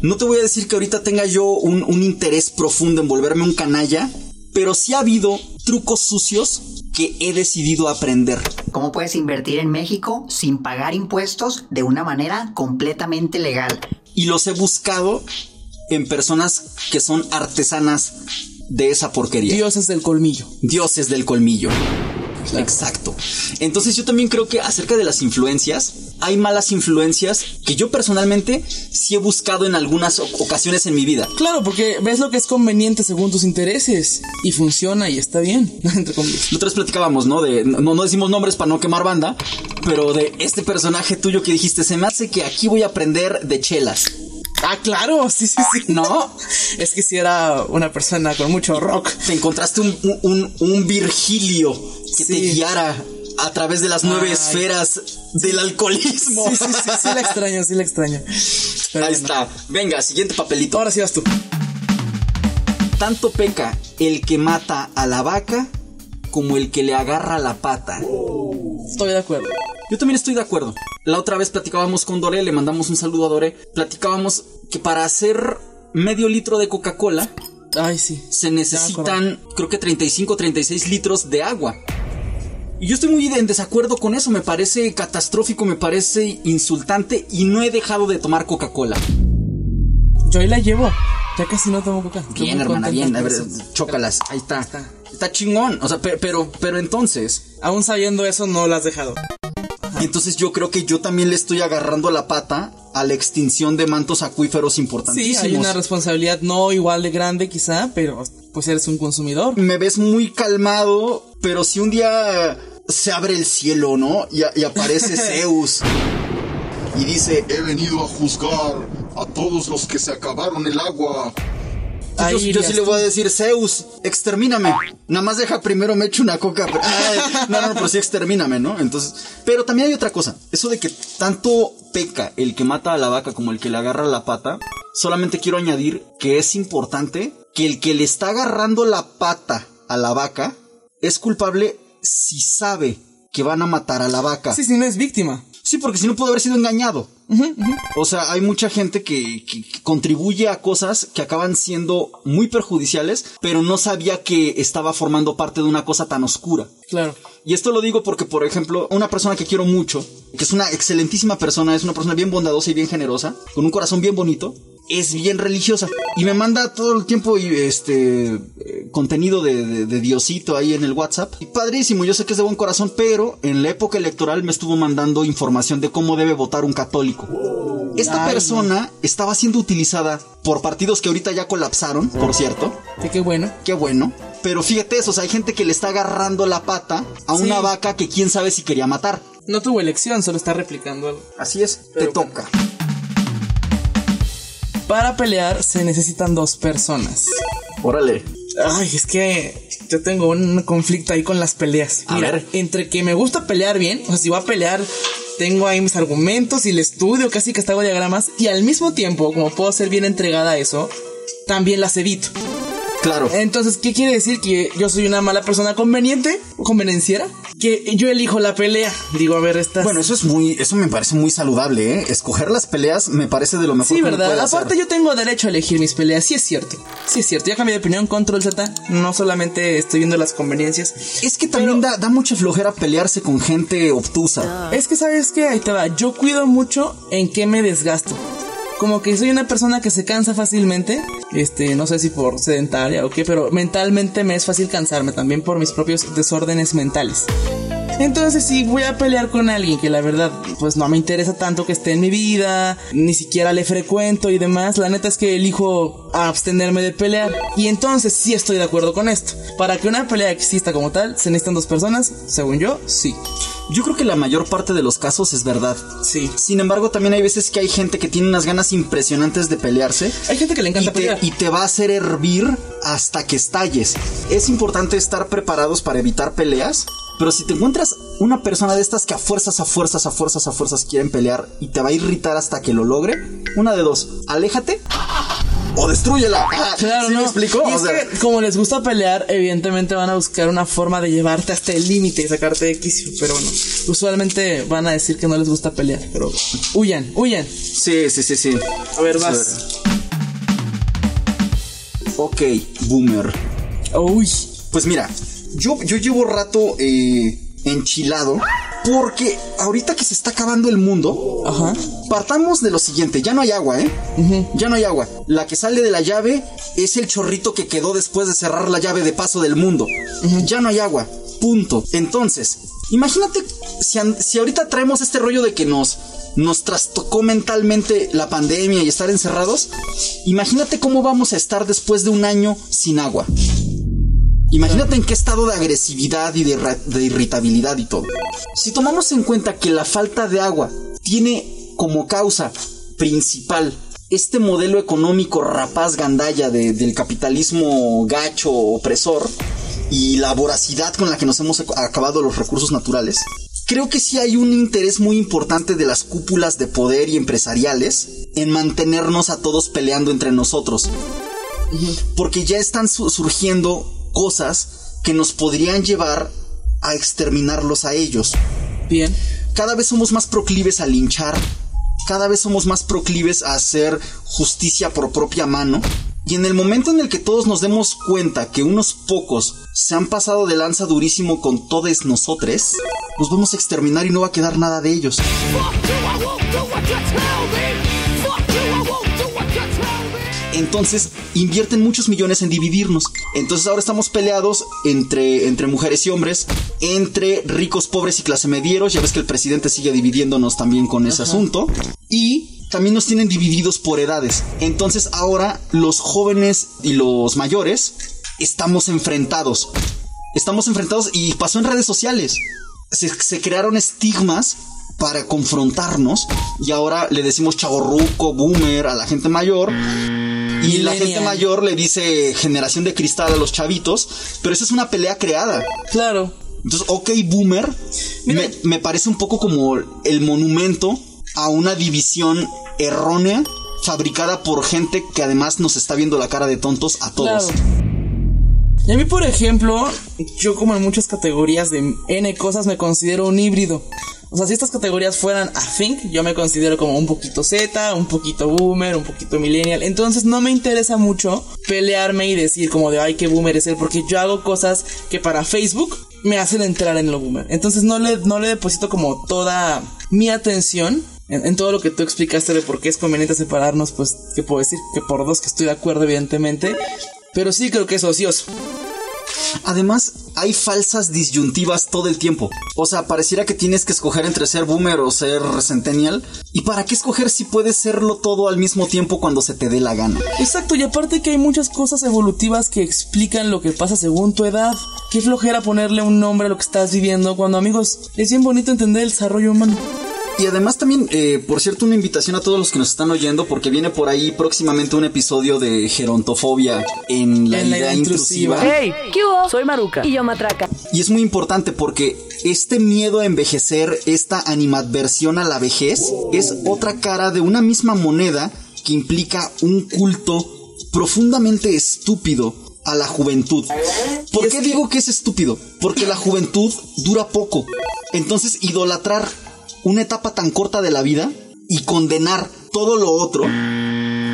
No te voy a decir que ahorita tenga yo un, un interés profundo en volverme un canalla, pero sí ha habido trucos sucios que he decidido aprender. ¿Cómo puedes invertir en México sin pagar impuestos de una manera completamente legal? Y los he buscado en personas que son artesanas de esa porquería. Dioses del colmillo. dioses del colmillo. Exacto. Entonces yo también creo que acerca de las influencias, hay malas influencias que yo personalmente sí he buscado en algunas ocasiones en mi vida. Claro, porque ves lo que es conveniente según tus intereses. Y funciona y está bien. <laughs> Entre comillas. Vez platicábamos, ¿no? De, no, no decimos nombres para no quemar banda, pero de este personaje tuyo que dijiste, se me hace que aquí voy a aprender de chelas. Ah, claro, sí, sí, sí. ¿No? Es que si era una persona con mucho rock. Te encontraste un, un, un- Virgilio que te guiara a través de las nueve Ay. esferas del alcoholismo. Sí, sí, sí, sí la extraño, sí la extraño. Pero Ahí bueno. está. Venga, siguiente papelito. Ahora sí vas tú. Tanto peca el que mata a la vaca como el que le agarra la pata. Estoy de acuerdo. Yo también estoy de acuerdo. La otra vez platicábamos con Dore, le mandamos un saludo a Dore. Platicábamos que para hacer medio litro de Coca-Cola Ay, sí. se necesitan, creo que 35 36 litros de agua. Y yo estoy muy en desacuerdo con eso, me parece catastrófico, me parece insultante y no he dejado de tomar Coca-Cola. Yo ahí la llevo. Ya casi no tomo coca. Bien, hermana, bien, a ver, chócalas, ahí está. está. Está chingón, o sea, pe- pero, pero entonces, Aún sabiendo eso, no la has dejado. Y entonces yo creo que yo también le estoy agarrando la pata a la extinción de mantos acuíferos Sí, importantísimos. hay una responsabilidad no igual de grande quizá, pero pues eres un consumidor. Me ves muy calmado, pero si un día se abre el cielo, ¿no? Y, y aparece <laughs> Zeus. Y dice, He venido a juzgar a todos los que se acabaron el agua. Yo, Ahí yo irías sí le voy a decir, Zeus, extermíname. Nada más deja primero me echo una coca. pero- <laughs> Ay, no, no, pero sí extermíname, ¿no? Entonces, pero también hay otra cosa. Eso de que tanto peca el que mata a la vaca como el que le agarra la pata. Solamente quiero añadir que es importante que el que le está agarrando la pata a la vaca es culpable si sabe que van a matar a la vaca. Sí, sí, no es víctima. Sí, porque si no pudo haber sido engañado. O sea, hay mucha gente que, que- que contribuye a cosas que acaban siendo muy perjudiciales, pero no sabía que estaba formando parte de una cosa tan oscura. Claro. Y esto lo digo porque, por ejemplo, una persona que quiero mucho, que es una excelentísima persona, es una persona bien bondadosa y bien generosa, con un corazón bien bonito, es bien religiosa. Y me manda todo el tiempo este contenido de, de- de Diosito ahí en el WhatsApp. Y padrísimo, yo sé que es de buen corazón, pero en la época electoral me estuvo mandando información de cómo debe votar un católico. Esta Ay, persona estaba siendo utilizada por partidos que ahorita ya colapsaron, por cierto. Sí, qué bueno. Qué bueno. Pero fíjate eso, o sea, hay gente que le está agarrando la pata a Sí. una vaca que quién sabe si quería matar. No tuvo elección, solo está replicando algo. Así es, Pero te bueno. toca. Para pelear se necesitan dos personas. Órale. Ay, es que yo tengo un conflicto ahí con las peleas. A Mira, ver. entre que me gusta pelear bien, o sea, si voy a pelear tengo ahí mis argumentos y el estudio, casi que hasta hago diagramas y al mismo tiempo, como puedo ser bien entregada a eso, también las evito. Claro. Entonces, ¿qué quiere decir? Que yo soy una mala persona conveniente, convenenciera, que yo elijo la pelea. Digo, a ver, esta. Bueno, eso es muy, eso me parece muy saludable, ¿eh? Escoger las peleas me parece de lo mejor Sí, que verdad. puede Aparte, hacer. yo tengo derecho a elegir mis peleas. Sí, es cierto. Sí, es cierto. Ya cambié de opinión. Control Z. No solamente estoy viendo las conveniencias. Es que también da, da mucha flojera pelearse con gente obtusa. Es que, ¿sabes qué? Ahí te va. Yo cuido mucho en qué me desgasto. Como que soy una persona que se cansa fácilmente. Este, no sé si por sedentaria o qué, pero mentalmente me es fácil cansarme también por mis propios desórdenes mentales. Entonces, si voy a pelear con alguien que la verdad, pues no me interesa tanto que esté en mi vida, ni siquiera le frecuento y demás, la neta es que elijo abstenerme de pelear. Y entonces sí estoy de acuerdo con esto. Para que una pelea exista como tal, se necesitan dos personas, según yo, sí. Yo creo que la mayor parte de los casos es verdad. Sí. Sin embargo, también hay veces que hay gente que tiene unas ganas impresionantes de pelearse. Hay gente que le Y encanta te, pelear. y te va a hacer hervir hasta que estalles. Es importante estar preparados para evitar peleas. Pero si te encuentras una persona de estas que a fuerzas, a fuerzas, a fuerzas, a fuerzas quieren pelear y te va a irritar hasta que lo logre, una de dos, aléjate o destruyela. Ah, Claro, ¿sí ¿no? me explicó? Y O es sea, que como les gusta pelear, evidentemente van a buscar una forma de llevarte hasta el límite y sacarte de quicio. Pero bueno, usualmente van a decir que no les gusta pelear. Pero huyan, huyan. Sí, sí, sí, sí. A ver, vas. Ok, boomer. Uy. Pues mira, yo, yo llevo rato eh, enchilado porque ahorita que se está acabando el mundo, Ajá. partamos de lo siguiente, ya no hay agua, ¿eh? Ya no hay agua. La que sale de la llave es el chorrito que quedó después de cerrar la llave de paso del mundo. Ya no hay agua. Punto. Entonces, imagínate si, si ahorita traemos este rollo de que nos, nos trastocó mentalmente la pandemia y estar encerrados. Imagínate cómo vamos a estar después de un año sin agua. Imagínate en qué estado de agresividad y de, irritabilidad y todo. Si tomamos en cuenta que la falta de agua tiene como causa principal este modelo económico rapaz gandalla de- del capitalismo gacho opresor y la voracidad con la que nos hemos ac- acabado los recursos naturales, creo que sí hay un interés muy importante de las cúpulas de poder y empresariales en mantenernos a todos peleando entre nosotros porque ya están su- surgiendo cosas que nos podrían llevar a exterminarlos a ellos. Bien. Cada vez somos más proclives a linchar, cada vez somos más proclives a hacer justicia por propia mano. Y en el momento en el que todos nos demos cuenta que unos pocos se han pasado de lanza durísimo con todos nosotros, los vamos a exterminar y no va a quedar nada de ellos. Entonces invierten muchos millones en dividirnos. Entonces ahora estamos peleados entre, entre mujeres y hombres, entre ricos, pobres y clase medieros. Ya ves que el presidente sigue dividiéndonos también con ese asunto. Y también nos tienen divididos por edades. Entonces ahora los jóvenes y los mayores estamos enfrentados. Estamos enfrentados y pasó en redes sociales. Se, se crearon estigmas para confrontarnos y ahora le decimos chavorruco, boomer a la gente mayor y la gente mayor le dice generación de cristal a los chavitos, pero esa es una pelea creada. Claro. Entonces, ok, boomer, me, me parece un poco como el monumento a una división errónea fabricada por gente que además nos está viendo la cara de tontos a todos. Claro. Y a mí, por ejemplo, yo como en muchas categorías de N cosas me considero un híbrido. O sea, si estas categorías fueran a think, yo me considero como un poquito Z, un poquito boomer, un poquito millennial. Entonces no me interesa mucho pelearme y decir como de ay, qué boomer es él, porque yo hago cosas que para Facebook me hacen entrar en lo boomer. Entonces no le, no le deposito como toda mi atención en, en todo lo que tú explicaste de por qué es conveniente separarnos, pues, ¿qué puedo decir? Que por dos que estoy de acuerdo, evidentemente. Pero sí creo que es ocioso. Además, hay falsas disyuntivas todo el tiempo. O sea, pareciera que tienes que escoger entre ser boomer o ser centennial. ¿Y para qué escoger si puedes serlo todo al mismo tiempo cuando se te dé la gana? Exacto, y aparte que hay muchas cosas evolutivas que explican lo que pasa según tu edad. Qué flojera ponerle un nombre a lo que estás viviendo cuando amigos es bien bonito entender el desarrollo humano. Y además también, eh, por cierto, una invitación a todos los que nos están oyendo porque viene por ahí próximamente un episodio de gerontofobia en la, En la idea intrusiva. intrusiva. Hey, ¿qué hubo? Soy Maruca. Y yo Matraca. Y es muy importante porque este miedo a envejecer, esta animadversión a la vejez, es otra cara de una misma moneda que implica un culto profundamente estúpido a la juventud. ¿Por qué digo que es estúpido? Porque la juventud dura poco. Entonces, idolatrar una etapa tan corta de la vida y condenar todo lo otro,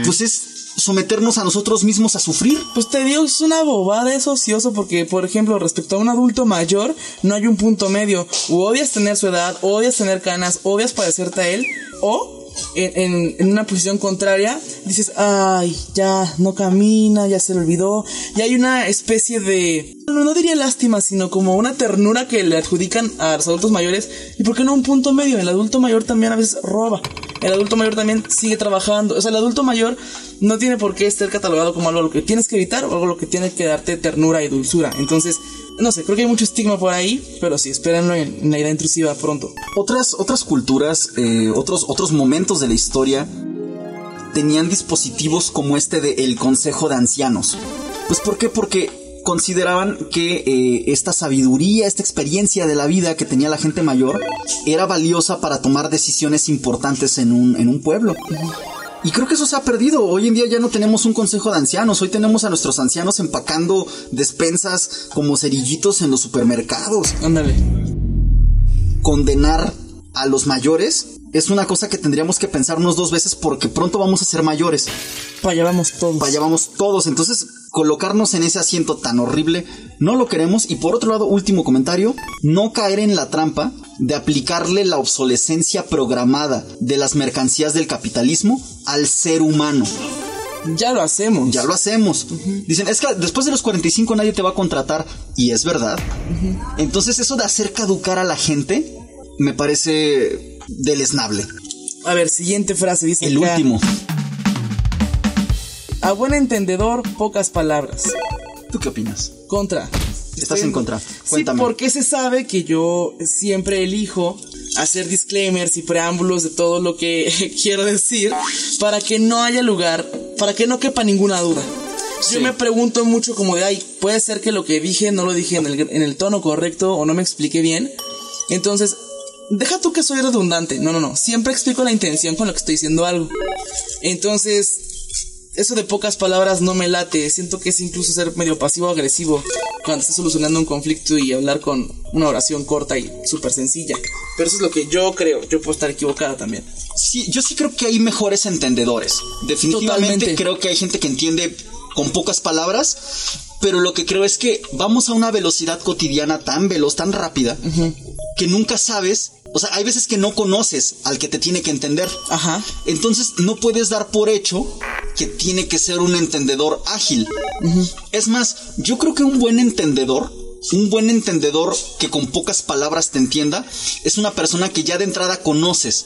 pues es someternos a nosotros mismos a sufrir. Pues te digo, es una bobada, es ocioso, porque, por ejemplo, respecto a un adulto mayor, no hay un punto medio. O odias tener su edad, odias tener canas, odias parecerte a él, o en, una posición contraria, dices, ay, ya no camina, ya se le olvidó. Y hay una especie de, no, diría lástima, sino como una ternura que le adjudican a los adultos mayores. ¿Y por qué no un punto medio? El adulto mayor también a veces roba. El adulto mayor también sigue trabajando. O sea, el adulto mayor no tiene por qué estar catalogado como algo lo que tienes que evitar o algo lo que tiene que darte ternura y dulzura. Entonces, no sé, creo que hay mucho estigma por ahí, pero sí, espérenlo en, en la idea intrusiva pronto. Otras, otras culturas, eh, otros, otros momentos de la historia tenían dispositivos como este de el Consejo de Ancianos. Pues ¿por qué? Porque consideraban que eh, esta sabiduría, esta experiencia de la vida que tenía la gente mayor era valiosa para tomar decisiones importantes en un, en un pueblo. Y creo que eso se ha perdido. Hoy en día ya no tenemos un consejo de ancianos. Hoy tenemos a nuestros ancianos empacando despensas como cerillitos en los supermercados Ándale. condenar a los mayores es una cosa que tendríamos que pensarnos dos veces porque pronto vamos a ser mayores. Para allá vamos todos. Vaya, vamos todos. Entonces, colocarnos en ese asiento tan horrible no lo queremos. Y por otro lado, último comentario, no caer en la trampa de aplicarle la obsolescencia programada de las mercancías del capitalismo al ser humano. Ya lo hacemos. Ya lo hacemos. Dicen, es que después de los 45 nadie te va a contratar. Y es verdad. Entonces eso de hacer caducar a la gente me parece deleznable. A ver, siguiente frase dice El acá, último. A buen entendedor, pocas palabras. ¿Tú qué opinas? Contra. Estás en contra. Sí, porque se sabe que yo siempre elijo hacer disclaimers y preámbulos de todo lo que <laughs> quiero decir para que no haya lugar, para que no quepa ninguna duda. Sí. Yo me pregunto mucho como de, ay, puede ser que lo que dije no lo dije en el, en el tono correcto o no me expliqué bien. Entonces, deja tú que soy redundante. No, no, no. Siempre explico la intención con lo que estoy diciendo algo. Entonces, eso de pocas palabras no me late. Siento que es incluso ser medio pasivo-agresivo cuando estás solucionando un conflicto y hablar con una oración corta y súper sencilla. Pero eso es lo que yo creo. Yo puedo estar equivocada también. Sí, yo sí creo que hay mejores entendedores. Definitivamente Totalmente. creo que hay gente que entiende con pocas palabras, pero lo que creo es que vamos a una velocidad cotidiana tan veloz, tan rápida, que nunca sabes, o sea, hay veces que no conoces al que te tiene que entender. Ajá. Entonces no puedes dar por hecho que tiene que ser un entendedor ágil. Es más, yo creo que un buen entendedor, un buen entendedor que con pocas palabras te entienda, es una persona que ya de entrada conoces.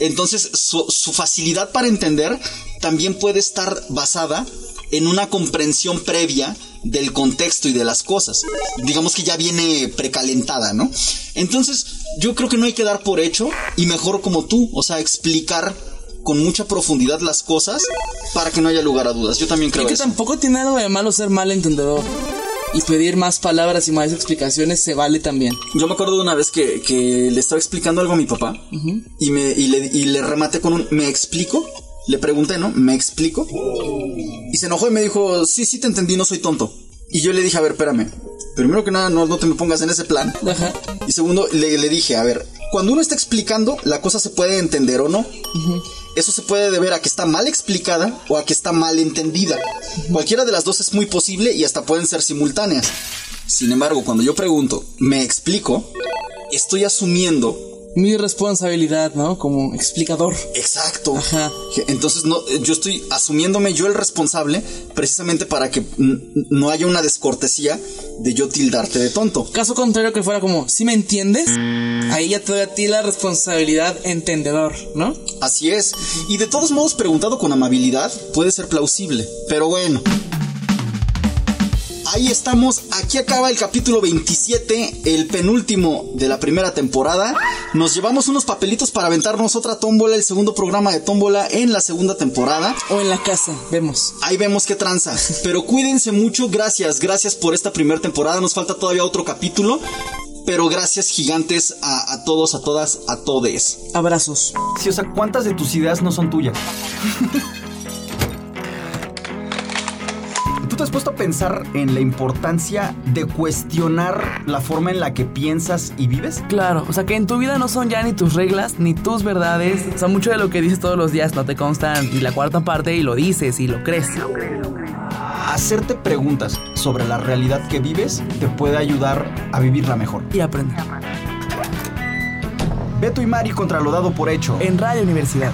Entonces su, su facilidad para entender también puede estar basada en una comprensión previa del contexto y de las cosas. Digamos que ya viene precalentada, ¿no? Entonces, yo creo que no hay que dar por hecho y mejor como tú, o sea, explicar con mucha profundidad las cosas para que no haya lugar a dudas. Yo también creo Y que eso. tampoco tiene algo de malo ser mal entendedor. Y pedir más palabras y más explicaciones se vale también. Yo me acuerdo de una vez que, que le estaba explicando algo a mi papá y, me, y, le, y le rematé con un ¿me explico? Le pregunté, ¿no? ¿Me explico? Y se enojó y me dijo, sí, sí te entendí, no soy tonto. Y yo le dije, a ver, espérame. Primero que nada, no, no te me pongas en ese plan. Ajá. Y segundo, le, le dije, a ver, cuando uno está explicando, la cosa se puede entender o no. Eso se puede deber a que está mal explicada o a que está mal entendida. Cualquiera de las dos es muy posible y hasta pueden ser simultáneas. Sin embargo, cuando yo pregunto, ¿me explico? Estoy asumiendo Mi responsabilidad, ¿no? Como explicador. Exacto. Ajá. Entonces no, eh, yo estoy asumiéndome yo el responsable precisamente para que no haya una descortesía de yo tildarte de tonto. Caso contrario que fuera como, ¿sí me entiendes? Ahí ya te doy a ti la responsabilidad entendedor, ¿no? Así es. Y de todos modos, preguntado con amabilidad, puede ser plausible. Pero bueno. Ahí estamos, aquí acaba el capítulo 27, el penúltimo de la primera temporada. Nos llevamos unos papelitos para aventarnos otra tómbola, el segundo programa de tómbola en la segunda temporada. O en la casa, vemos. Ahí vemos qué tranza. Pero cuídense mucho, gracias, gracias por esta primera temporada. Nos falta todavía otro capítulo. pero gracias gigantes a, a todos, a todas, a todes. Abrazos. Sí, o sea, ¿cuántas de tus ideas no son tuyas? <laughs> ¿Tú te has puesto a pensar en la importancia de cuestionar la forma en la que piensas y vives? Claro, o sea que en tu vida no son ya ni tus reglas ni tus verdades. O sea, mucho de lo que dices todos los días no te constan ni la cuarta parte y lo dices y lo crees. Hacerte preguntas sobre la realidad que vives te puede ayudar a vivirla mejor. Y aprender. Beto y Mari contra lo dado por hecho. En Radio Universidad.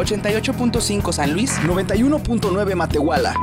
¿88.5 San Luis? 91.9 Matehuala.